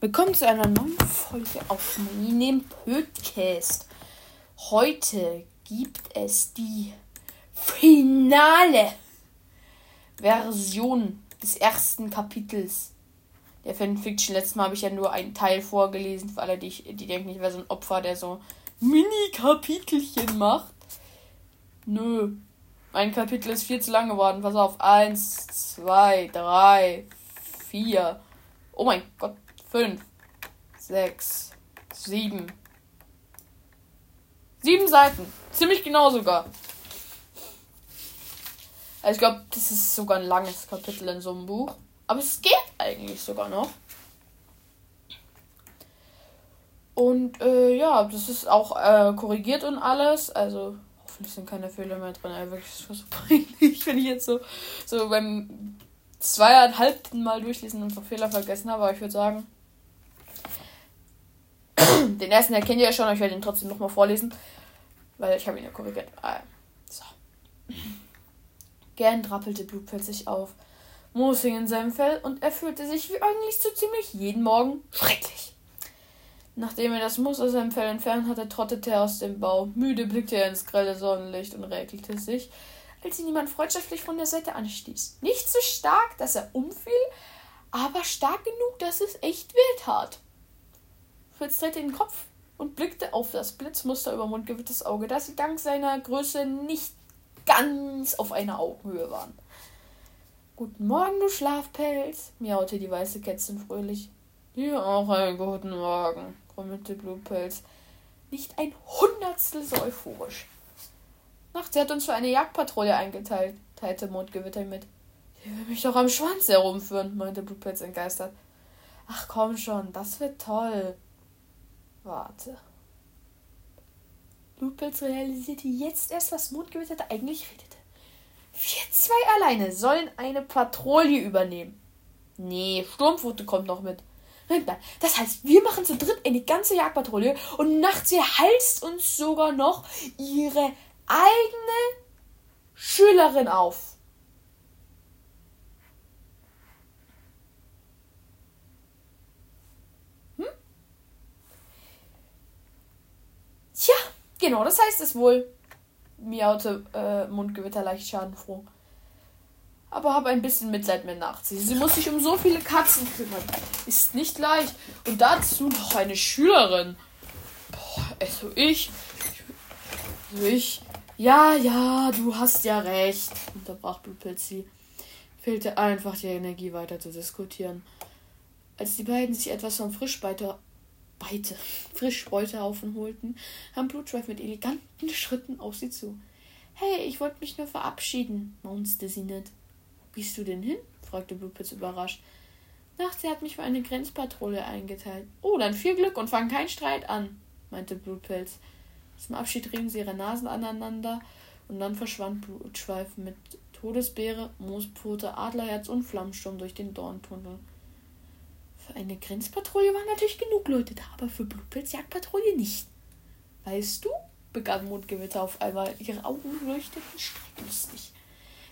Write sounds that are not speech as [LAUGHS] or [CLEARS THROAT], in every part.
Willkommen zu einer neuen Folge auf Minem Podcast. Heute gibt es die finale Version des ersten Kapitels der Fanfiction. Letztes Mal habe ich ja nur einen Teil vorgelesen, für alle, die, ich, die denken, ich wäre so ein Opfer, der so Mini-Kapitelchen macht. Nö. Mein Kapitel ist viel zu lang geworden. Pass auf. Eins, zwei, drei, vier. Oh mein Gott fünf, sechs, sieben. Sieben Seiten. Ziemlich genau sogar. Also ich glaube, das ist sogar ein langes Kapitel in so einem Buch. Aber es geht eigentlich sogar noch. Und äh, ja, das ist auch äh, korrigiert und alles. Also hoffentlich sind keine Fehler mehr drin. Ey, wirklich, so peinlich, [LAUGHS] wenn ich jetzt so, so beim zweieinhalbten Mal durchlesen und Fehler vergessen habe. Aber ich würde sagen, den ersten erkennt ihr ja schon, aber ich werde ihn trotzdem nochmal vorlesen. Weil ich habe ihn ja korrigiert. Ah, so. Gern trappelte Blue plötzlich auf. Moos hing in seinem Fell und er fühlte sich wie eigentlich so ziemlich jeden Morgen schrecklich. Nachdem er das Moos aus seinem Fell entfernt hatte, trottete er aus dem Bau. Müde blickte er ins grelle Sonnenlicht und räkelte sich, als ihn jemand freundschaftlich von der Seite anstieß. Nicht so stark, dass er umfiel, aber stark genug, dass es echt weh tat. Fritz drehte den Kopf und blickte auf das Blitzmuster über Mundgewitters Auge, das sie dank seiner Größe nicht ganz auf einer Augenhöhe waren. Guten Morgen, du Schlafpelz, miaute die weiße Kätzchen fröhlich. Dir auch einen guten Morgen, grummelte Blutpelz. Nicht ein Hundertstel so euphorisch. Nachts, sie hat uns für eine Jagdpatrouille eingeteilt, teilte Mondgewitter mit. Die will mich doch am Schwanz herumführen, meinte Blutpelz entgeistert. Ach komm schon, das wird toll. Warte. Blutpilz realisierte jetzt erst, was Mondgewitter eigentlich redete. Wir zwei alleine sollen eine Patrouille übernehmen. Nee, Sturmfote kommt noch mit. Das heißt, wir machen zu dritt eine ganze Jagdpatrouille und nachts halst uns sogar noch ihre eigene Schülerin auf. Tja, genau, das heißt es wohl. Miaute äh, Mundgewitter leicht schadenfroh. Aber habe ein bisschen Mitleid mit nachts. Sie muss sich um so viele Katzen kümmern. Ist nicht leicht. Und dazu noch eine Schülerin. Boah, also ich. Also ich. Ja, ja, du hast ja recht, unterbrach Blutpilz. Fehlte einfach die Energie weiter zu diskutieren. Als die beiden sich etwas vom Frischbeiter Beite, Frischbeutehaufen holten, kam Blutschweif mit eleganten Schritten auf sie zu. Hey, ich wollte mich nur verabschieden, maunzte sie nett. Wo gehst du denn hin? fragte Blutpilz überrascht. Nachts, er hat mich für eine Grenzpatrouille eingeteilt. Oh, dann viel Glück und fang keinen Streit an, meinte Blutpilz. Zum Abschied rieben sie ihre Nasen aneinander und dann verschwand Blutschweif mit Todesbeere, Moospfote, Adlerherz und Flammsturm durch den Dorntunnel. Für eine Grenzpatrouille waren natürlich genug Leute da, aber für Blutpilzjagdpatrouille nicht. Weißt du, begann Mondgewitter auf einmal, ihre Augen leuchteten strecklustig.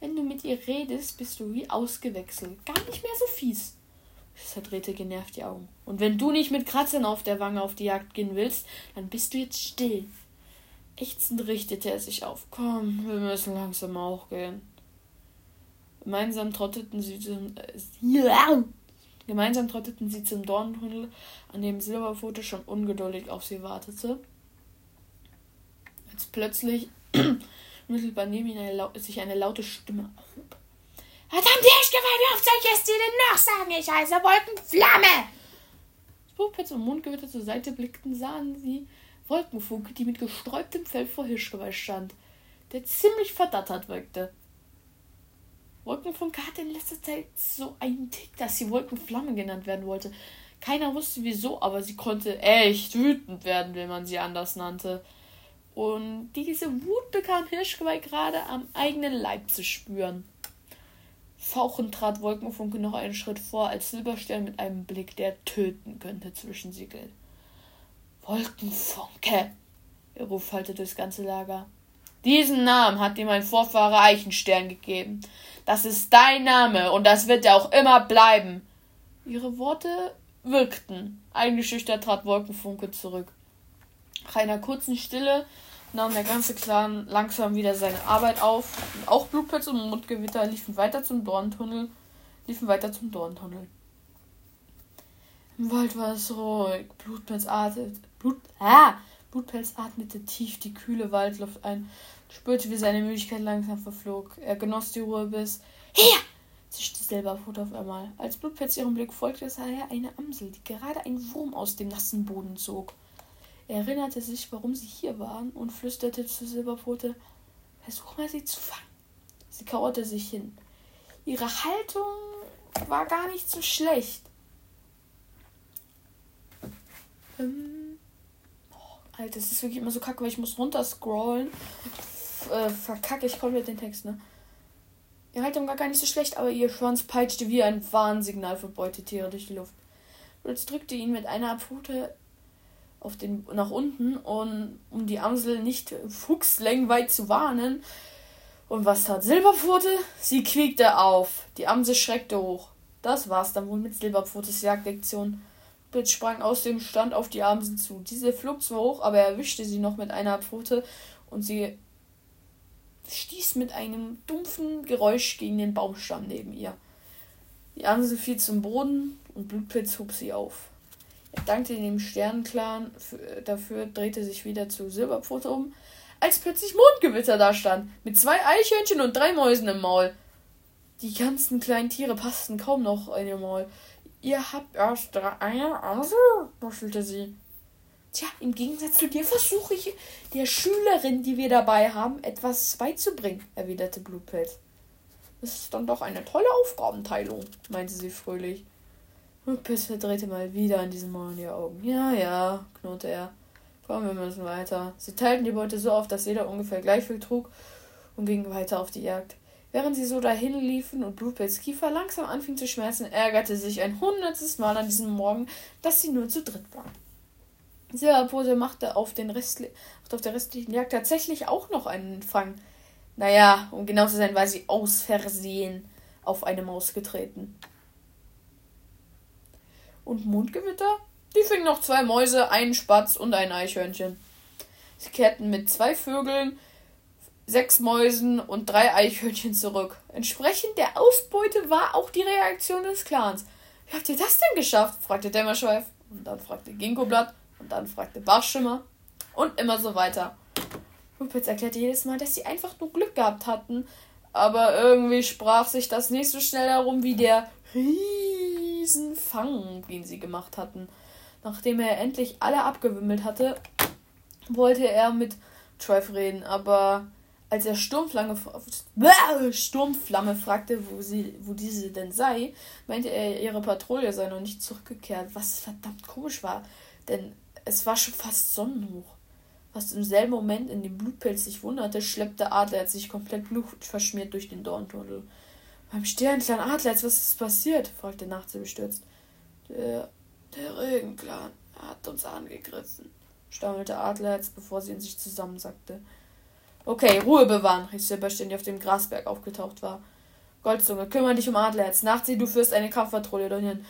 Wenn du mit ihr redest, bist du wie ausgewechselt. Gar nicht mehr so fies. Es verdrehte genervt die Augen. Und wenn du nicht mit Kratzern auf der Wange auf die Jagd gehen willst, dann bist du jetzt still. Ächzend richtete er sich auf. Komm, wir müssen langsam auch gehen. Gemeinsam trotteten sie zum. Äh, Gemeinsam trotteten sie zum Dorntunnel, an dem Silberpfote schon ungeduldig auf sie wartete. Als plötzlich [CLEARS THROAT] mittelbar neben ihnen sich eine laute Stimme erhob. Verdammt, auf soll ich es dir denn noch sagen? Ich heiße Wolkenflamme! Als Buchpitz und Mondgewitter zur Seite blickten, sahen sie Wolkenfunke, die mit gesträubtem Fell vor Hirschgeweih stand, der ziemlich verdattert wirkte. Wolkenfunke hatte in letzter Zeit so einen Tick, dass sie Wolkenflamme genannt werden wollte. Keiner wusste wieso, aber sie konnte echt wütend werden, wenn man sie anders nannte. Und diese Wut bekam Hirschgeweih gerade am eigenen Leib zu spüren. Fauchend trat Wolkenfunke noch einen Schritt vor, als Silberstern mit einem Blick, der töten könnte, zwischen sie. Wolkenfunke! Ihr Ruf hallte durchs ganze Lager. Diesen Namen hat dir mein Vorfahre Eichenstern gegeben. Das ist dein Name und das wird er auch immer bleiben. Ihre Worte wirkten. Eingeschüchtert trat Wolkenfunke zurück. Nach einer kurzen Stille nahm der ganze Clan langsam wieder seine Arbeit auf. Und auch Blutpilz und Mundgewitter liefen weiter zum Dorntunnel. Liefen weiter zum Dorntunnel. Im Wald war es ruhig. Blutpilz atmete, Blut, ah, Blutpelz atmete tief die kühle Waldluft ein, spürte, wie seine Müdigkeit langsam verflog. Er genoss die Ruhe bis. Her! zischte Silberfoot auf einmal. Als Blutpelz ihrem Blick folgte, sah er eine Amsel, die gerade einen Wurm aus dem nassen Boden zog. Er erinnerte sich, warum sie hier waren, und flüsterte zu Silberpfote, versuch mal sie zu fangen. Sie kauerte sich hin. Ihre Haltung war gar nicht so schlecht. Ähm, Alter, das ist wirklich immer so kacke, weil ich muss runterscrollen. Äh, verkacke ich komplett den Text, ne? Ihre Haltung war gar nicht so schlecht, aber ihr Schwanz peitschte wie ein Warnsignal für Beutetiere durch die Luft. Lutz drückte ihn mit einer Pfote auf den, nach unten, und, um die Amsel nicht fuchslängenweit zu warnen. Und was tat Silberpfote? Sie quiekte auf. Die Amsel schreckte hoch. Das war's dann wohl mit Silberpfotes Jagdlektion. Blitz sprang aus dem Stand auf die Amsel zu. Diese flog zwar hoch, aber er erwischte sie noch mit einer Pfote und sie stieß mit einem dumpfen Geräusch gegen den Baumstamm neben ihr. Die Amsel fiel zum Boden und Blutpilz hob sie auf. Er dankte dem Sternenclan dafür, drehte sich wieder zu Silberpfote um, als plötzlich Mondgewitter da stand, mit zwei Eichhörnchen und drei Mäusen im Maul. Die ganzen kleinen Tiere passten kaum noch in ihr Maul. Ihr habt erst drei Eier, also, muschelte sie. Tja, im Gegensatz zu dir versuche ich der Schülerin, die wir dabei haben, etwas beizubringen, erwiderte Blutpelz. Das ist dann doch eine tolle Aufgabenteilung, meinte sie fröhlich. Piss verdrehte mal wieder an diesem Mal die Augen. Ja, ja, knurrte er. Komm, wir müssen weiter. Sie teilten die Beute so auf, dass jeder ungefähr gleich viel trug und gingen weiter auf die Jagd. Während sie so dahin liefen und Bluebells Kiefer langsam anfing zu schmerzen, ärgerte sich ein hundertstes Mal an diesem Morgen, dass sie nur zu dritt waren. Silberpose machte auf, den Restli auf der restlichen Jagd tatsächlich auch noch einen Fang. Naja, um genau zu sein, war sie aus Versehen auf eine Maus getreten und Mondgewitter? Die fingen noch zwei Mäuse, einen Spatz und ein Eichhörnchen. Sie kehrten mit zwei Vögeln, sechs Mäusen und drei Eichhörnchen zurück. Entsprechend der Ausbeute war auch die Reaktion des Clans. Wie habt ihr das denn geschafft? fragte Dämmerschweif. Und dann fragte Ginkgoblatt. Und dann fragte Bachschimmer. Und immer so weiter. Rupitz erklärte jedes Mal, dass sie einfach nur Glück gehabt hatten. Aber irgendwie sprach sich das nicht so schnell herum wie der riesen Fang, den sie gemacht hatten. Nachdem er endlich alle abgewimmelt hatte, wollte er mit Trev reden, aber als er Sturmflamme, Sturmflamme fragte, wo, sie, wo diese denn sei, meinte er, ihre Patrouille sei noch nicht zurückgekehrt, was verdammt komisch war, denn es war schon fast Sonnenhoch. Fast im selben Moment, in dem Blutpelz sich wunderte, schleppte Adler sich komplett blutverschmiert durch den Dorntunnel. Beim Sternclan Adlerz, was ist passiert? fragte Nachtse bestürzt. Der, der Regenclan hat uns angegriffen, stammelte Adlerz, bevor sie in sich zusammensackte. Okay, Ruhe bewahren, rief Silberstein, die auf dem Grasberg aufgetaucht war. Goldzunge, kümmere dich um Adlerz. Nachtsee, du führst eine Kampfpatrouille dorthin.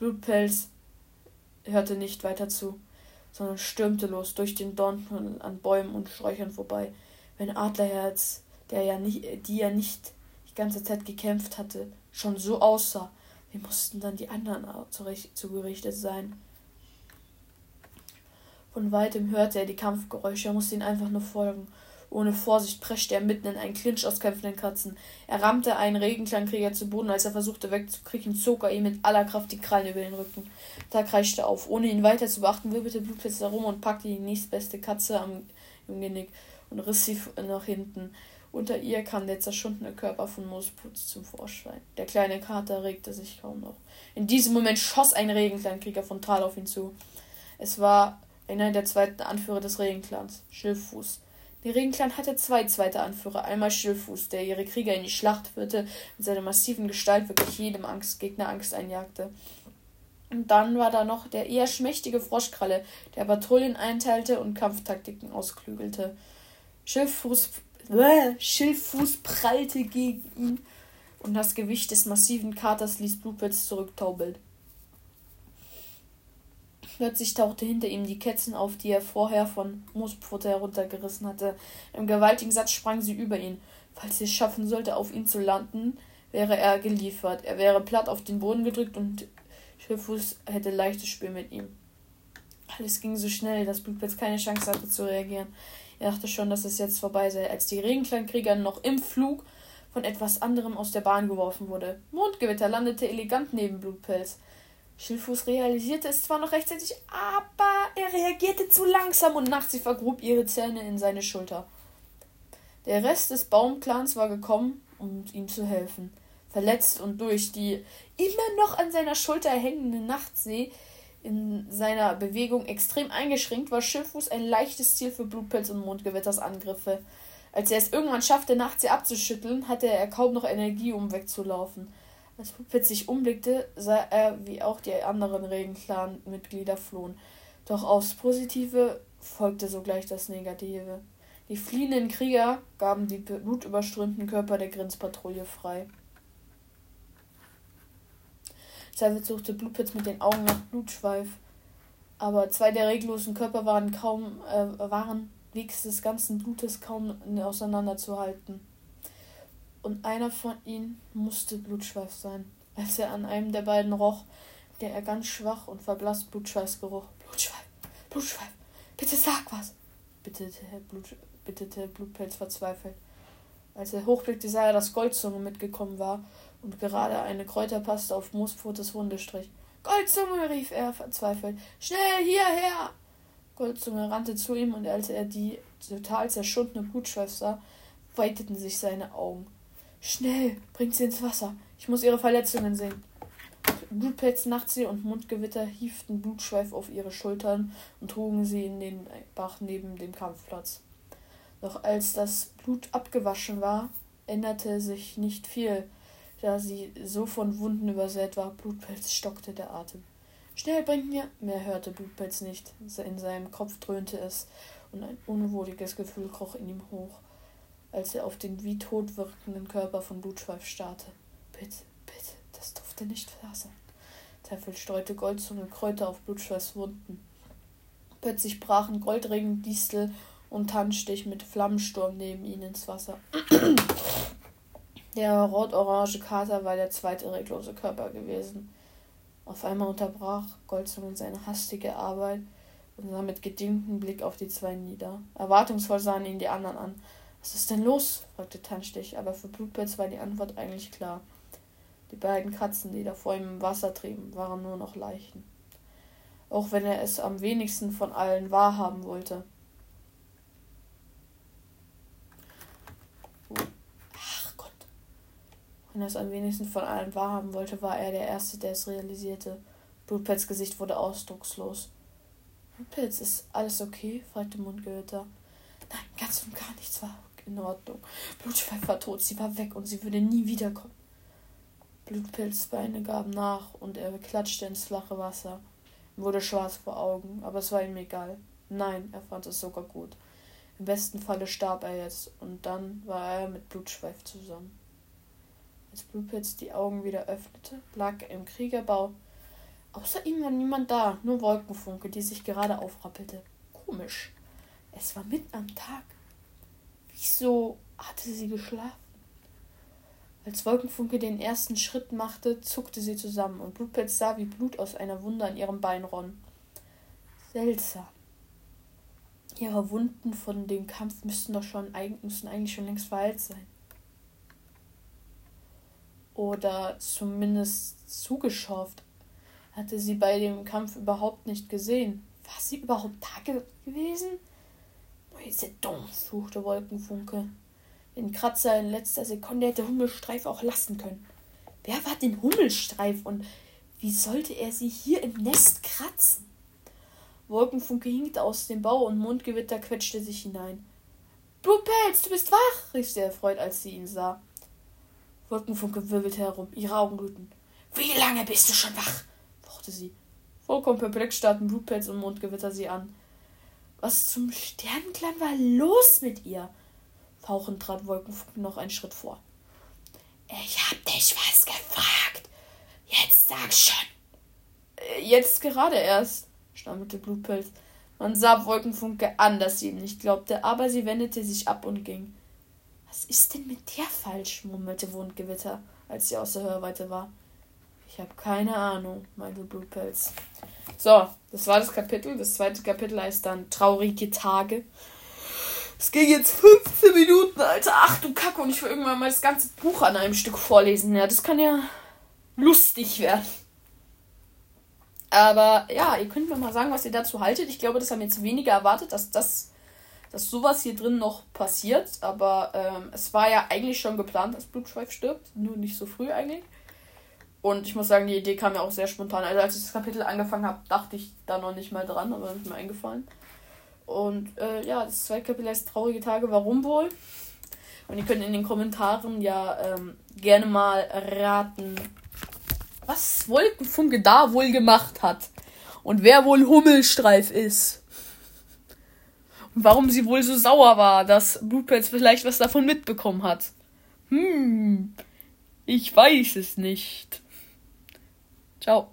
Blutpelz hörte nicht weiter zu, sondern stürmte los durch den Dorntunnel an Bäumen und Sträuchern vorbei. Wenn Adlerherz, der ja nicht, die ja nicht die ganze Zeit gekämpft hatte, schon so aussah, wie mussten dann die anderen zugerichtet sein? Von weitem hörte er die Kampfgeräusche, er musste ihnen einfach nur folgen. Ohne Vorsicht preschte er mitten in einen Clinch aus kämpfenden Katzen. Er rammte einen Regenklangkrieger zu Boden, als er versuchte wegzukriechen, zog er ihm mit aller Kraft die Krallen über den Rücken. Da kreischte auf. Ohne ihn weiter zu beachten, wirbelte Blutpilz herum und packte die nächstbeste Katze am, im Genick und riss sie nach hinten. Unter ihr kam der zerschundene Körper von Moosputz zum Vorschein. Der kleine Kater regte sich kaum noch. In diesem Moment schoss ein Regenkleinkrieger frontal auf ihn zu. Es war einer der zweiten Anführer des Regenclans, Schilffuß. Der Regenclan hatte zwei zweite Anführer. Einmal Schilffuß, der ihre Krieger in die Schlacht führte und seiner massiven Gestalt wirklich jedem Angstgegner Angst einjagte. Und dann war da noch der eher schmächtige Froschkralle, der Patrouillen einteilte und Kampftaktiken ausklügelte. Schilffuß Schilffuß prallte gegen ihn und das Gewicht des massiven Katers ließ Bluepets zurücktaubeln. Plötzlich tauchte hinter ihm die Kätzchen auf, die er vorher von Moospfote heruntergerissen hatte. Im gewaltigen Satz sprang sie über ihn. Falls sie es schaffen sollte, auf ihn zu landen, wäre er geliefert. Er wäre platt auf den Boden gedrückt und Schifffuß hätte leichtes Spiel mit ihm. Alles ging so schnell, dass Blutpilz keine Chance hatte zu reagieren. Er dachte schon, dass es jetzt vorbei sei, als die Regenklangkrieger noch im Flug von etwas anderem aus der Bahn geworfen wurde. Mondgewitter landete elegant neben Blutpilz. Schildfuß realisierte es zwar noch rechtzeitig, aber er reagierte zu langsam und Nachtsi vergrub ihre Zähne in seine Schulter. Der Rest des Baumclans war gekommen, um ihm zu helfen. Verletzt und durch die immer noch an seiner Schulter hängende Nachtsee in seiner Bewegung extrem eingeschränkt, war Schildfuß ein leichtes Ziel für Blutpilz und Mondgewitters Angriffe. Als er es irgendwann schaffte, Nachtsee abzuschütteln, hatte er kaum noch Energie, um wegzulaufen. Als Blutpilz sich umblickte, sah er, wie auch die anderen Regenclan-Mitglieder flohen. Doch aufs Positive folgte sogleich das Negative. Die fliehenden Krieger gaben die blutüberströmten Körper der Grenzpatrouille frei. Savage suchte Blutpilz mit den Augen nach Blutschweif. Aber zwei der reglosen Körper waren kaum, äh, waren wegs des ganzen Blutes kaum auseinanderzuhalten. Und einer von ihnen musste Blutschweif sein. Als er an einem der beiden roch, der er ganz schwach und verblasst Blutschweißgeruch. Blutschweif, Blutschweif, bitte sag was, bittete, Blut, bittete Blutpelz verzweifelt. Als er hochblickte, sah er, dass Goldzunge mitgekommen war und gerade eine Kräuterpaste auf Moospfotes Wunde strich. Goldzunge, rief er verzweifelt. Schnell hierher! Goldzunge rannte zu ihm und als er die total zerschundene Blutschweif sah, weiteten sich seine Augen. Schnell, bringt sie ins Wasser. Ich muss ihre Verletzungen sehen. Blutpelz, Nachtsee und Mundgewitter hieften Blutschweif auf ihre Schultern und trugen sie in den Bach neben dem Kampfplatz. Doch als das Blut abgewaschen war, änderte sich nicht viel, da sie so von Wunden übersät war. Blutpelz stockte der Atem. Schnell bringt mir. Mehr hörte Blutpelz nicht. In seinem Kopf dröhnte es und ein unwohliges Gefühl kroch in ihm hoch, als er auf den wie tot wirkenden Körper von Blutschweif starrte. Bitte, bitte, das durfte nicht sein. Teufel streute Goldzunge Kräuter auf Blutschweifs Wunden. Plötzlich brachen Goldregen, Distel und Tannenstich mit Flammensturm neben ihnen ins Wasser. Der rot-orange Kater war der zweite reglose Körper gewesen. Auf einmal unterbrach Goldzungen seine hastige Arbeit und sah mit gedingtem Blick auf die zwei nieder. Erwartungsvoll sahen ihn die anderen an. Was ist denn los? fragte Tannstich, aber für Blutpilz war die Antwort eigentlich klar. Die beiden Katzen, die da vor ihm im Wasser trieben, waren nur noch Leichen. Auch wenn er es am wenigsten von allen wahrhaben wollte. Wenn er es am wenigsten von allen wahrhaben wollte, war er der Erste, der es realisierte. Blutpelz Gesicht wurde ausdruckslos. Blutpelz, ist alles okay? fragte Mundgewitter. Nein, ganz und gar nichts war in Ordnung. Blutschweif war tot, sie war weg und sie würde nie wiederkommen. Blutpilz Beine gaben nach und er klatschte ins flache Wasser. Ihm wurde schwarz vor Augen, aber es war ihm egal. Nein, er fand es sogar gut. Im besten Falle starb er jetzt und dann war er mit Blutschweif zusammen. Als Bluepitz die Augen wieder öffnete, lag er im Kriegerbau. Außer ihm war niemand da, nur Wolkenfunke, die sich gerade aufrappelte. Komisch. Es war mitten am Tag. Wieso hatte sie geschlafen? Als Wolkenfunke den ersten Schritt machte, zuckte sie zusammen und Blutpilz sah, wie Blut aus einer Wunde an ihrem Bein ronn. Seltsam. Ihre Wunden von dem Kampf müssten doch schon müssten eigentlich schon längst verheilt sein oder zumindest zugeschafft. Hatte sie bei dem Kampf überhaupt nicht gesehen. War sie überhaupt da ge gewesen? Dumm, suchte Wolkenfunke. Den Kratzer in letzter Sekunde hätte Hummelstreif auch lassen können. Wer war denn Hummelstreif und wie sollte er sie hier im Nest kratzen? Wolkenfunke hinkte aus dem Bau und Mundgewitter quetschte sich hinein. Blutpelz, du bist wach, rief sie erfreut, als sie ihn sah. Wolkenfunke wirbelte herum, ihre Augen glühten. Wie lange bist du schon wach? fauchte sie. Vollkommen perplex starrten Blutpelz und Mondgewitter sie an. Was zum Sternenklang war los mit ihr? Fauchend trat Wolkenfunke noch einen Schritt vor. Ich hab dich was gefragt. Jetzt sag schon. Äh, jetzt gerade erst. stammelte Blutpilz. Man sah Wolkenfunke an, dass sie ihm nicht glaubte, aber sie wendete sich ab und ging. Was ist denn mit der falsch? murmelte Wundgewitter, als sie aus der Hörweite war. Ich habe keine Ahnung, meinte Blutpelz. So, das war das Kapitel. Das zweite Kapitel heißt dann Traurige Tage. Es ging jetzt 15 Minuten, Alter. Ach du Kacke, und ich will irgendwann mal das ganze Buch an einem Stück vorlesen. Ja, das kann ja lustig werden. Aber ja, ihr könnt mir mal sagen, was ihr dazu haltet. Ich glaube, das haben jetzt weniger erwartet, dass das, dass sowas hier drin noch passiert. Aber ähm, es war ja eigentlich schon geplant, dass Blutschweif stirbt. Nur nicht so früh eigentlich. Und ich muss sagen, die Idee kam ja auch sehr spontan. Also als ich das Kapitel angefangen habe, dachte ich da noch nicht mal dran, aber ist mir eingefallen. Und äh, ja, das zweite Kapitel heißt Traurige Tage, warum wohl? Und ihr könnt in den Kommentaren ja ähm, gerne mal raten, was Wolkenfunke da wohl gemacht hat. Und wer wohl Hummelstreif ist. Und warum sie wohl so sauer war, dass Blutpelz vielleicht was davon mitbekommen hat. Hm, ich weiß es nicht. Ciao.